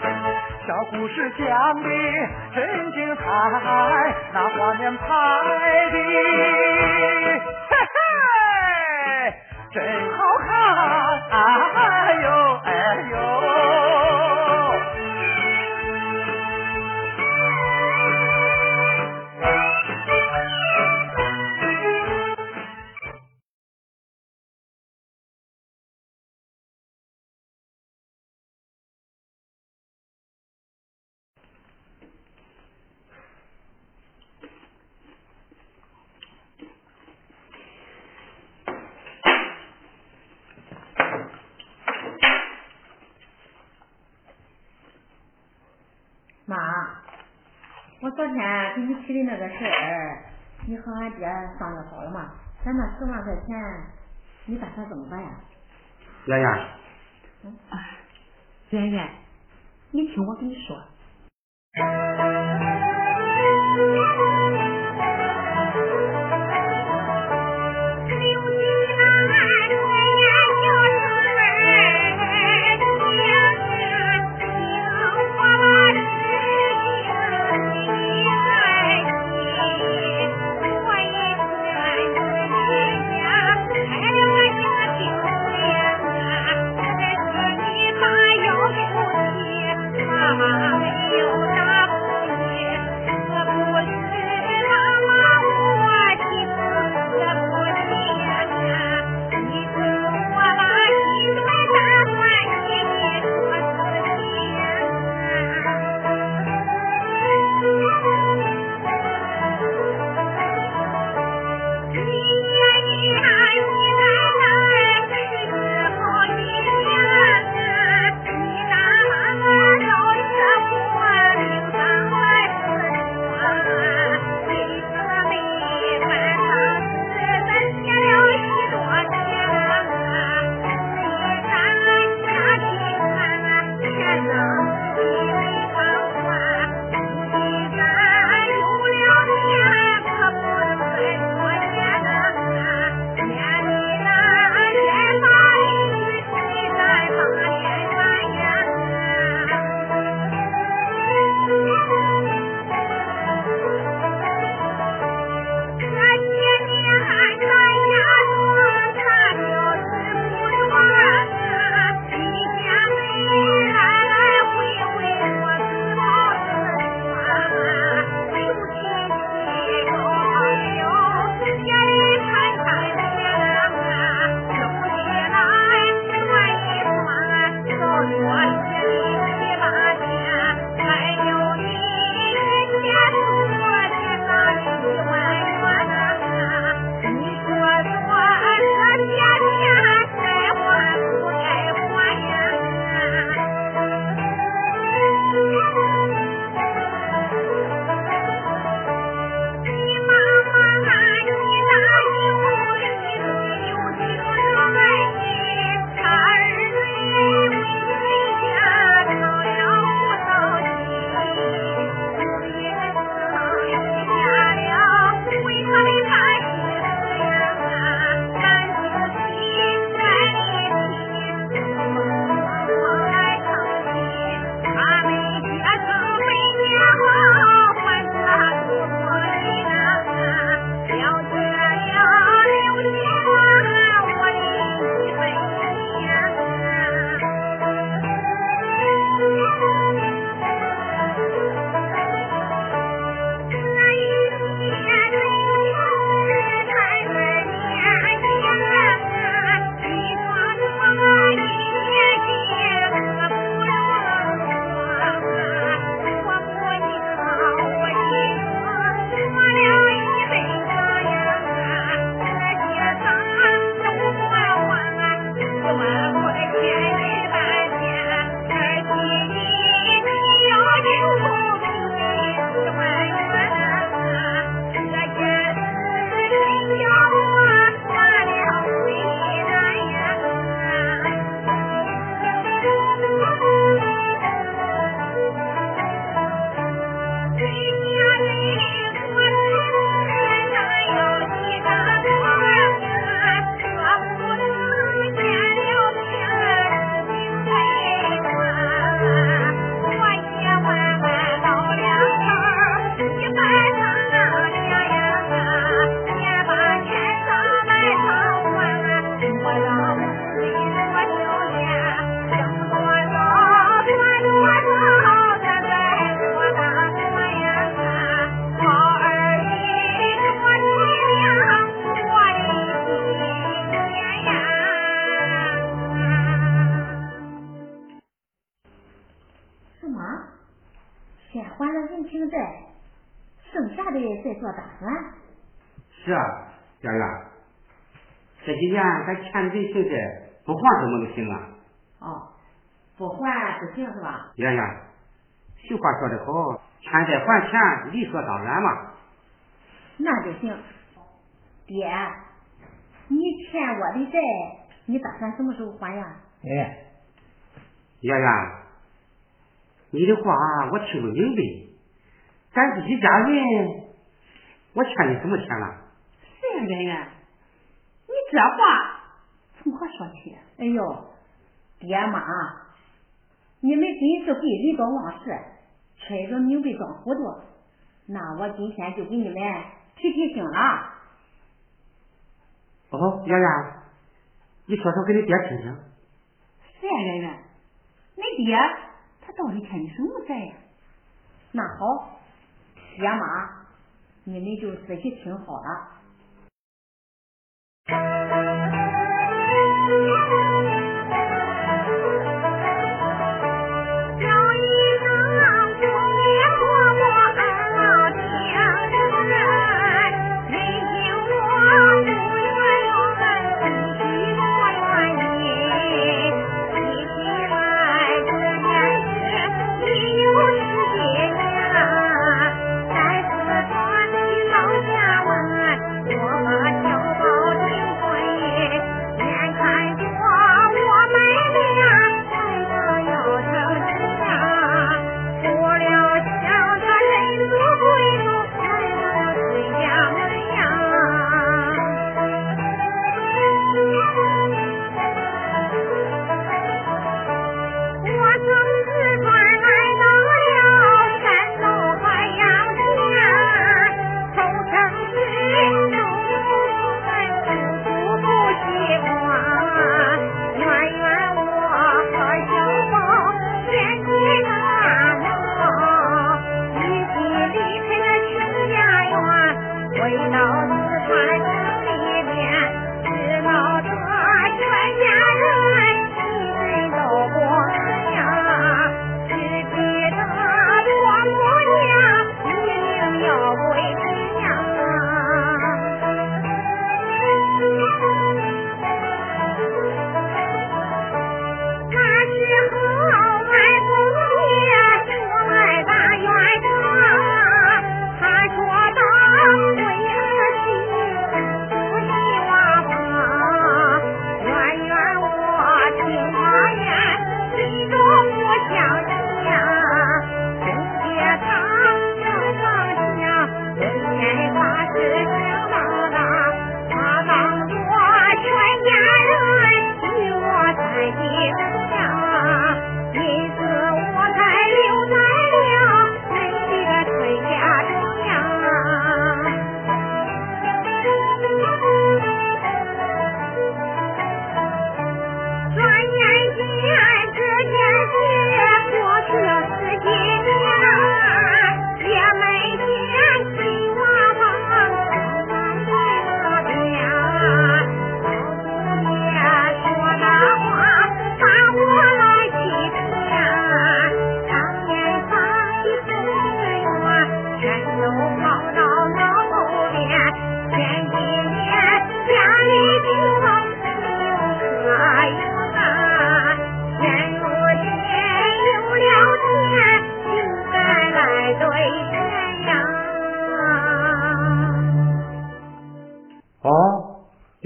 小故事讲的真精彩，那画面拍的那个事儿，你和俺爹商量好了吗？咱那十万块钱，你打算怎么办呀？圆圆，圆圆，你听我跟你说，几年咱欠人情债，不还怎么能行啊？哦，不还不行是吧？圆圆，俗话说得好，欠债还钱，理所当然嘛。那就行。爹，你欠我的债，你打算什么时候还呀？哎，圆圆，你的话我听不明白。咱是一家人，我欠你什么钱了？是呀，圆圆，你这话从何说起？哎呦，爹妈，你们真是会人多忘事，揣着明白装糊涂。那我今天就给你们提提醒了。哦，圆圆，你说说给你爹听听。是呀，圆圆，恁爹他到底欠你什么债呀？那好，爹妈，你们就仔细听好了。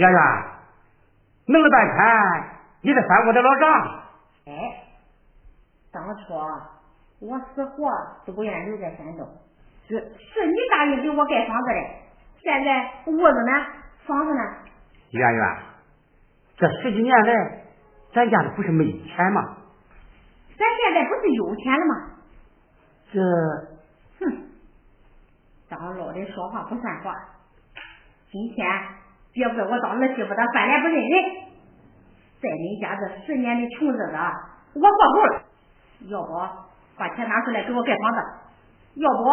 圆圆，弄了半天，你这翻我的老账。哎，当初我死活都不愿留在山东，是是你答应给我盖房子的，现在屋子呢，房子呢？圆圆，这十几年来，咱家里不是没钱吗？咱现在不是有钱了吗？这，哼，当老的说话不算话，今天。别怪我当儿媳妇的翻脸不认人。在你家这十年的穷日子，我过够了。要不把钱拿出来给我盖房子，要不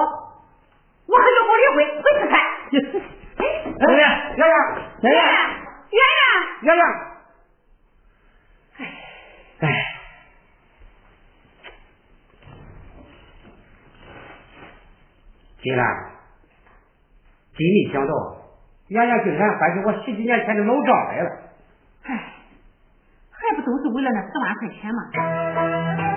我和小宝离婚，回四川。哎圆，圆圆，圆圆，圆圆，圆圆。哎，哎，金兰，金你想到。丫丫竟然翻起我十几年前的老账来了。哎还不都是为了那十万块钱吗？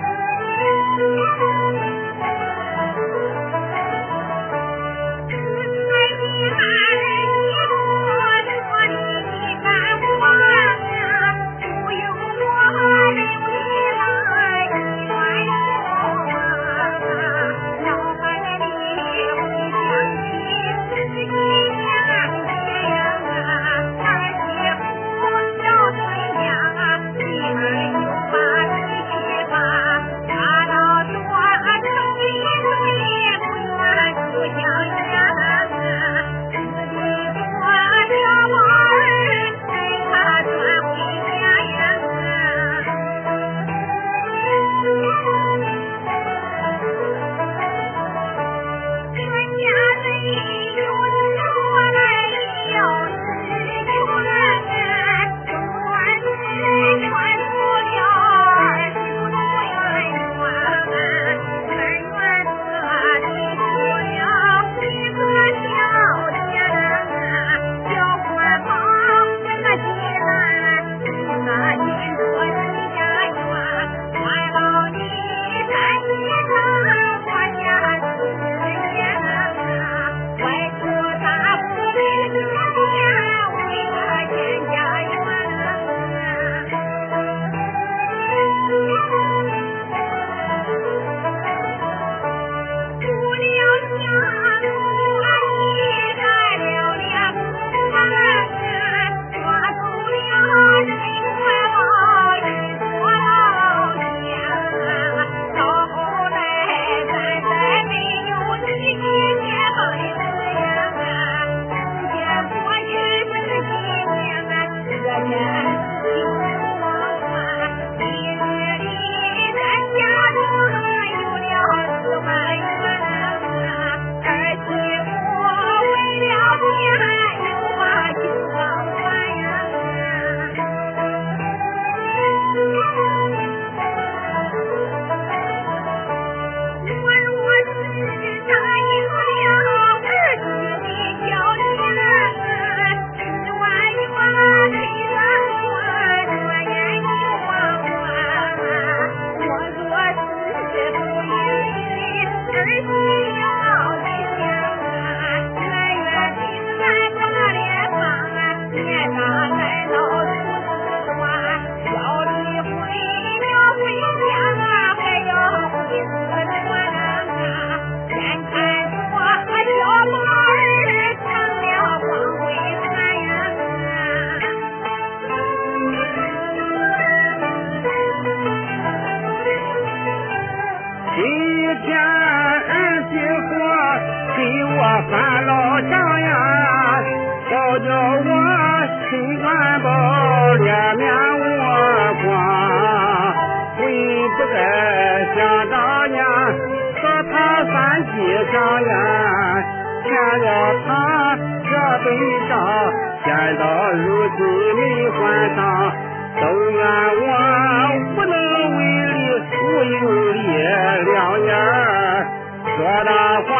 这话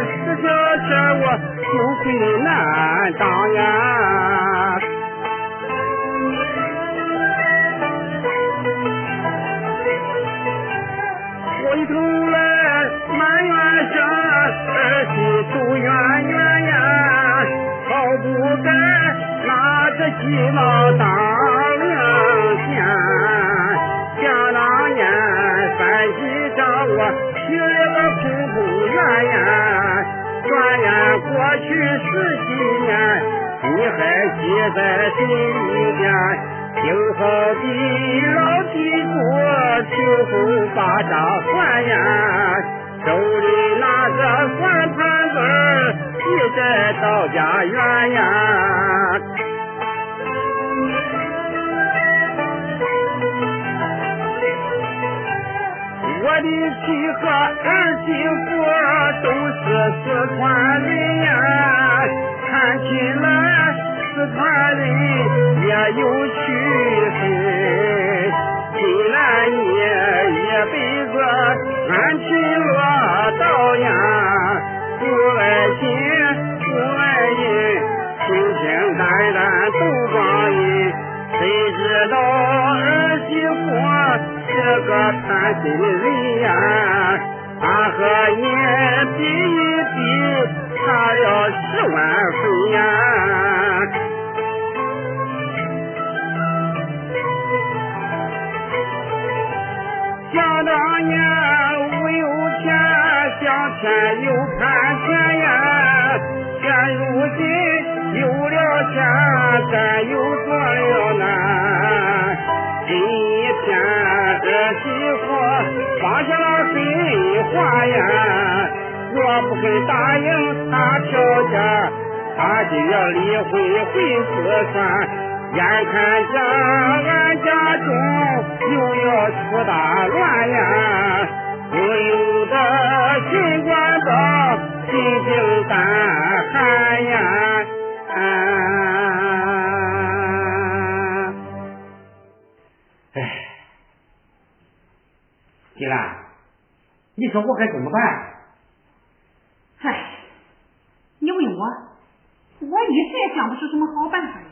是这事我羞愧难当呀。回头来满怨这儿媳妇怨怨呀，好不甘拿着鸡毛当。转眼过去十几年，你还记在心里边。青好地、老地锅、秋风把掌还呀，手里拿着算盘子，你在到家园呀。我的妻和儿媳妇都是四川人呀，看起来四川人也有趣，虽然也有。心的人呀，他和你比一比，差了十万分呀。想当年无有钱，想钱又盼钱呀，现如今有了钱，咱又话呀，若不肯答应他条件，他就要离婚回四川。眼看着俺家中又要出大乱呀，不由得心管到心惊胆寒呀！哎，金兰，你说我该怎么办？唉，你问我，我一时也想不出什么好办法来。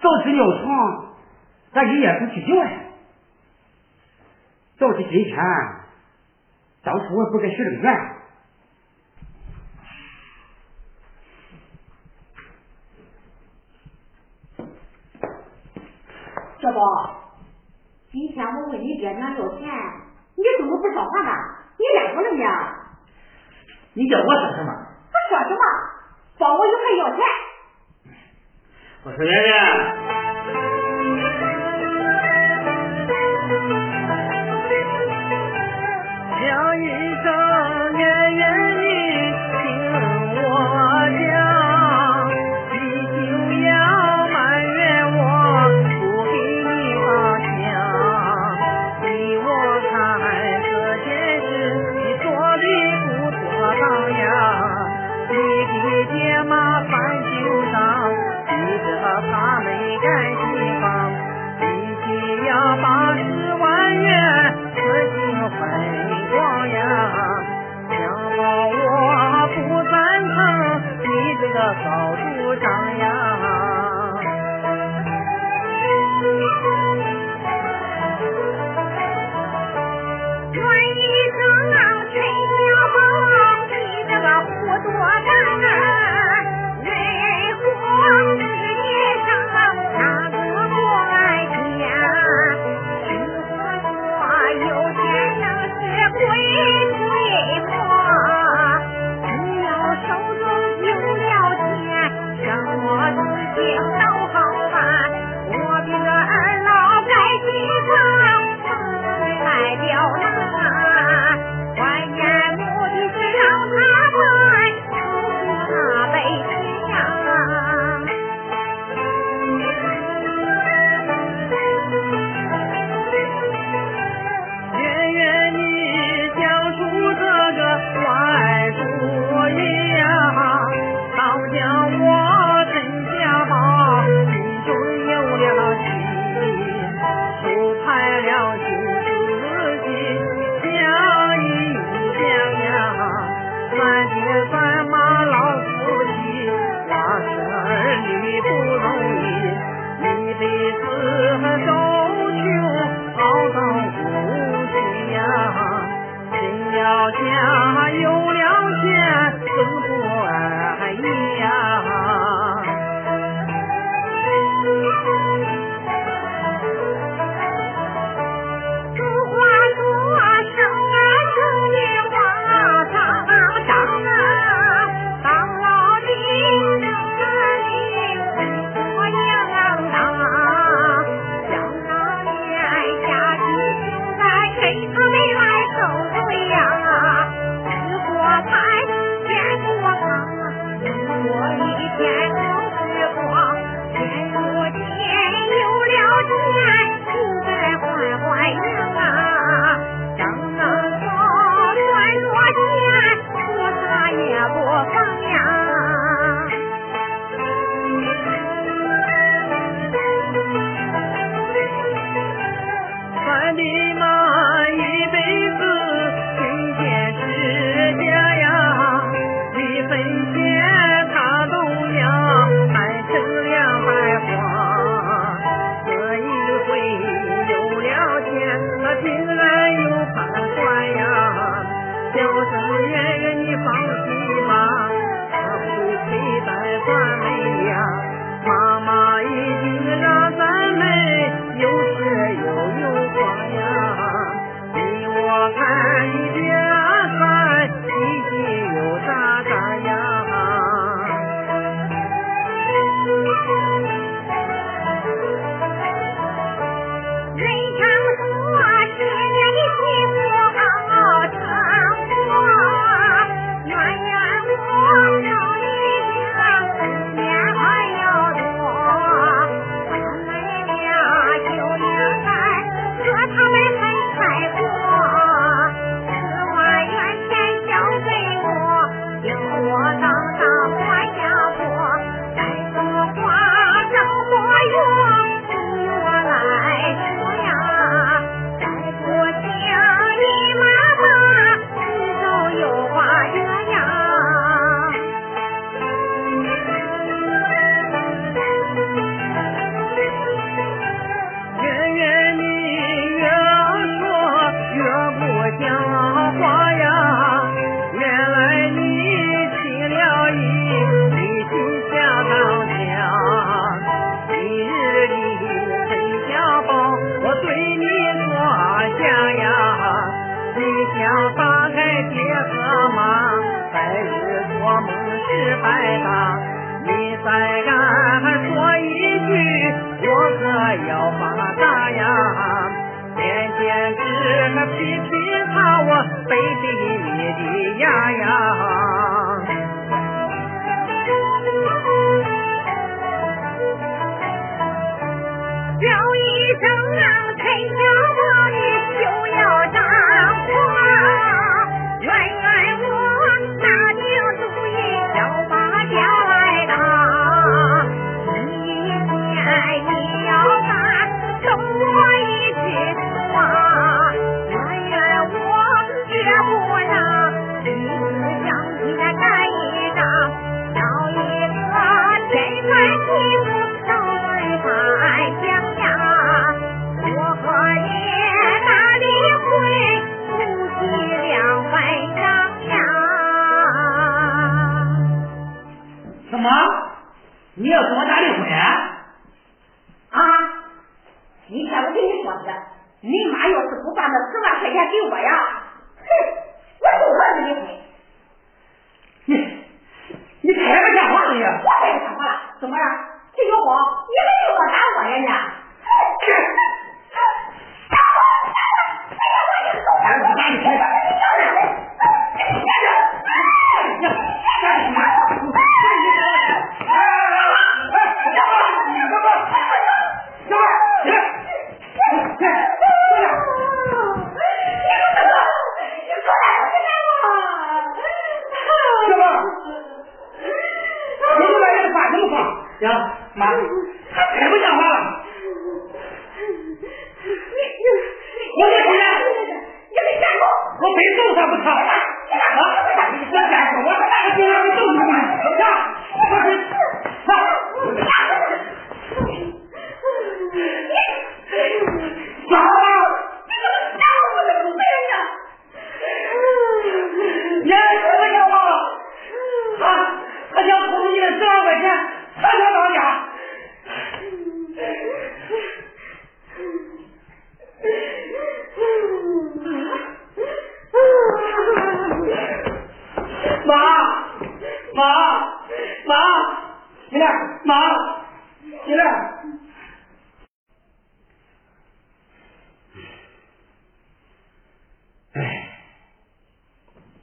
早知尿床，咱一夜不去酒啊！早起今天，当初我不该许这个愿。小宝，今天我问你爹娘要钱，你怎么不说话呢？你脸红了你？你叫我说什么？我说什么？帮我一块要钱。我说圆圆，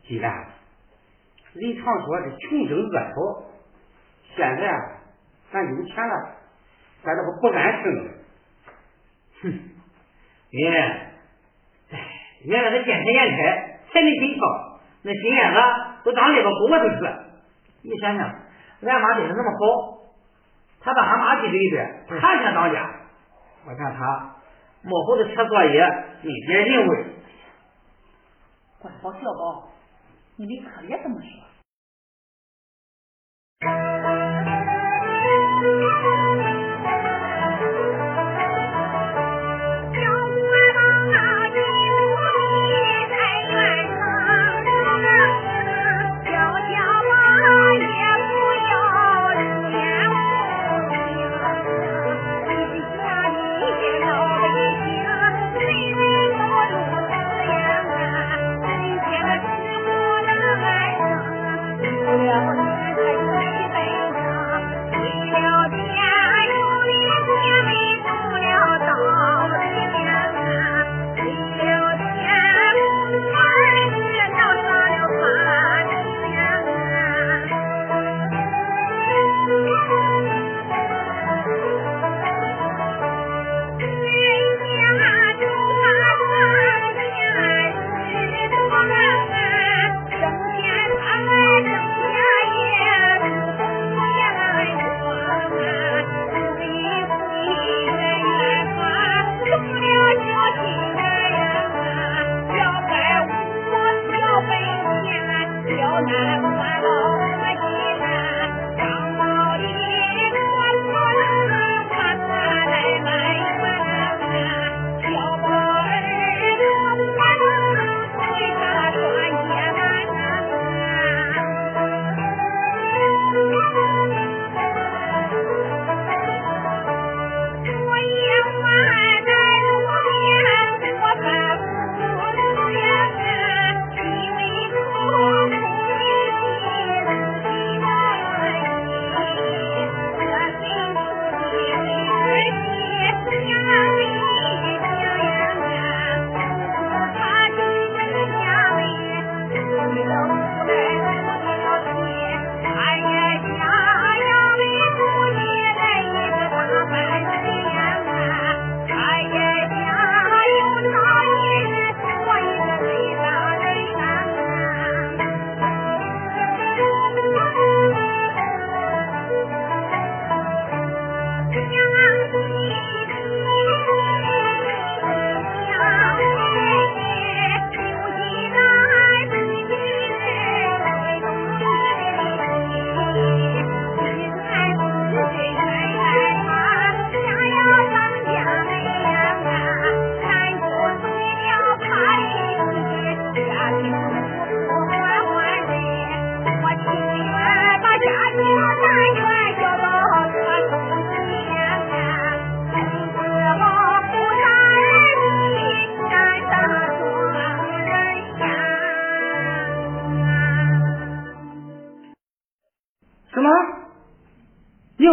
既然人常说是穷争恶吵现在啊咱有钱了咱这不不安生了。哼。哎哎原来他见钱眼开财迷心高那心眼子都长肋巴骨了都你想想俺妈对他那么好他把俺妈给累的他想当家。我看他往后的写作业没点人味。怪好笑的你们可别这么说？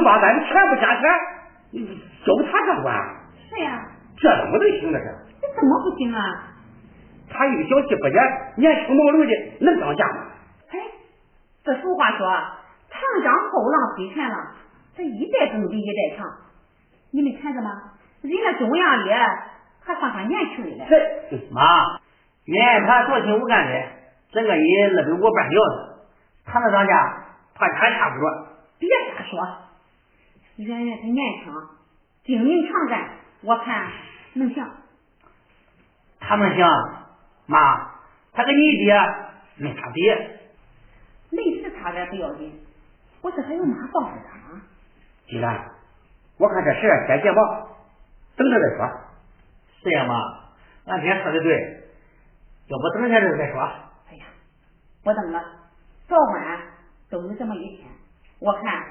把咱的全部加钱，交给他掌管。是呀。这怎么能行呢？这这怎么不行啊？他一个小气不严，年轻貌流的，能当家吗？哎，这俗话说，长江后浪推前浪，这一代更比一代强。你没看着吗？人家中央里还换上年轻的了。妈，原他多情无干的，整个一二百五半吊子，他能当家，怕还差不多。别瞎说。圆圆他年轻，精明强干，我看能行。他能行，妈，他跟你爹没差别。没时差点不要紧，不是还有妈抱着他吗？既然，我看这事先结吧，等着再说。是呀，妈，俺爹说的对，要不等下子再说。哎呀，不等了，早晚都有这么一天。我看，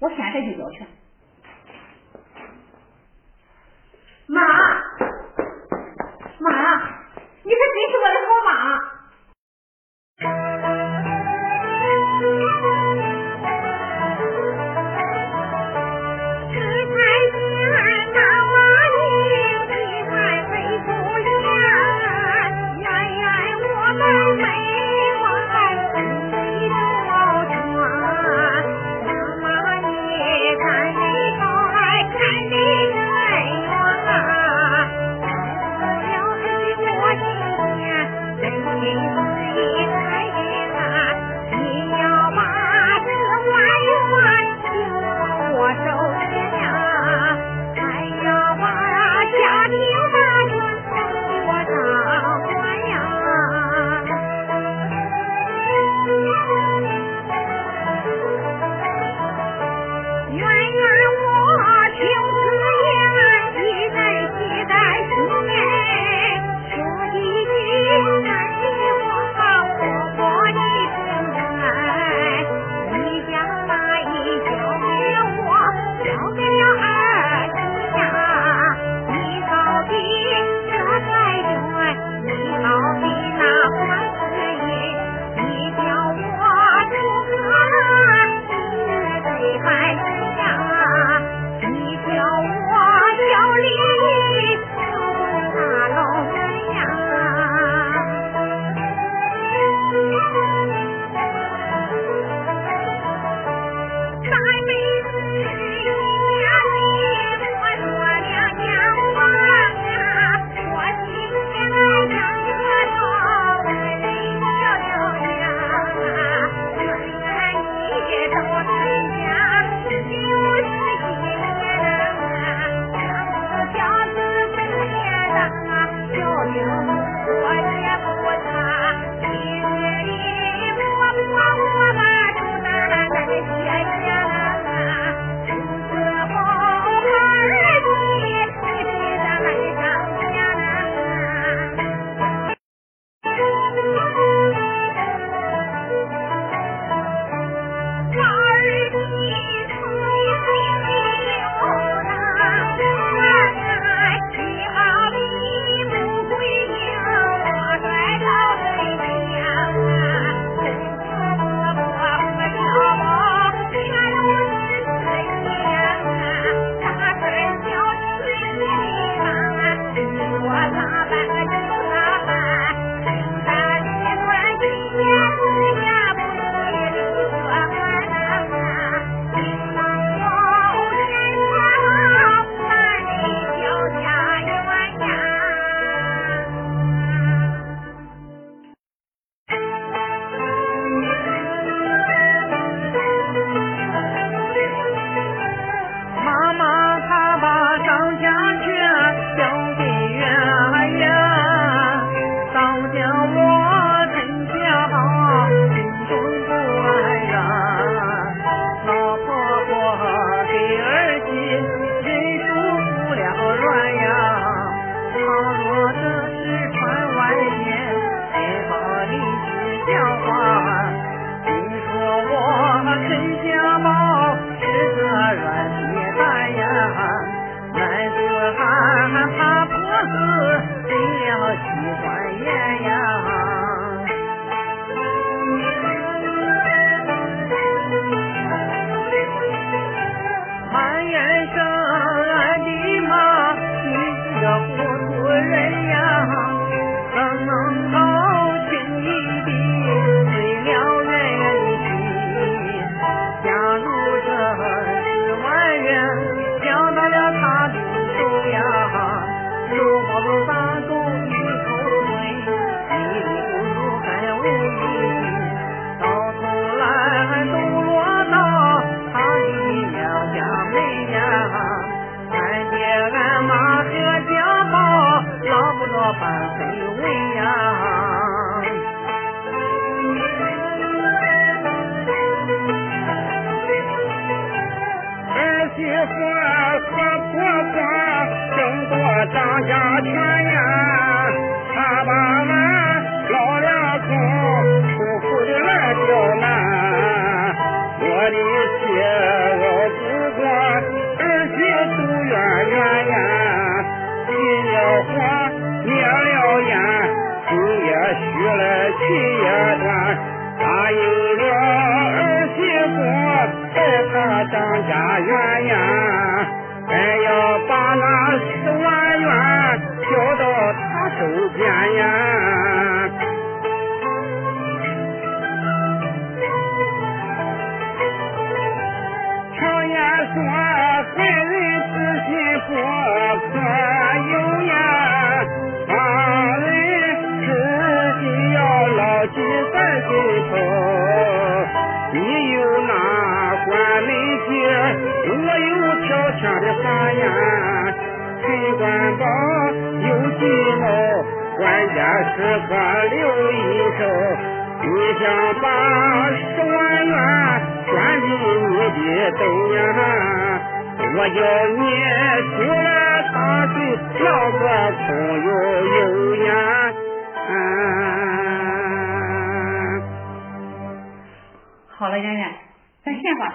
我现在就要去。妈，妈，你可真是我的好妈。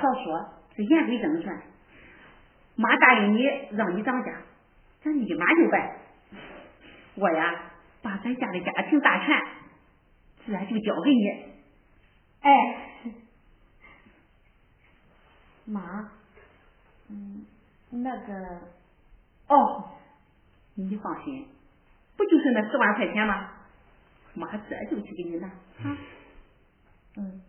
老说这烟归怎么算妈答应你让你当家咱立马就办我呀把咱家的家庭大权自然就交给你。哎。妈嗯。那个哦你放心不就是那十万块钱吗？妈这就去给你拿。哈嗯。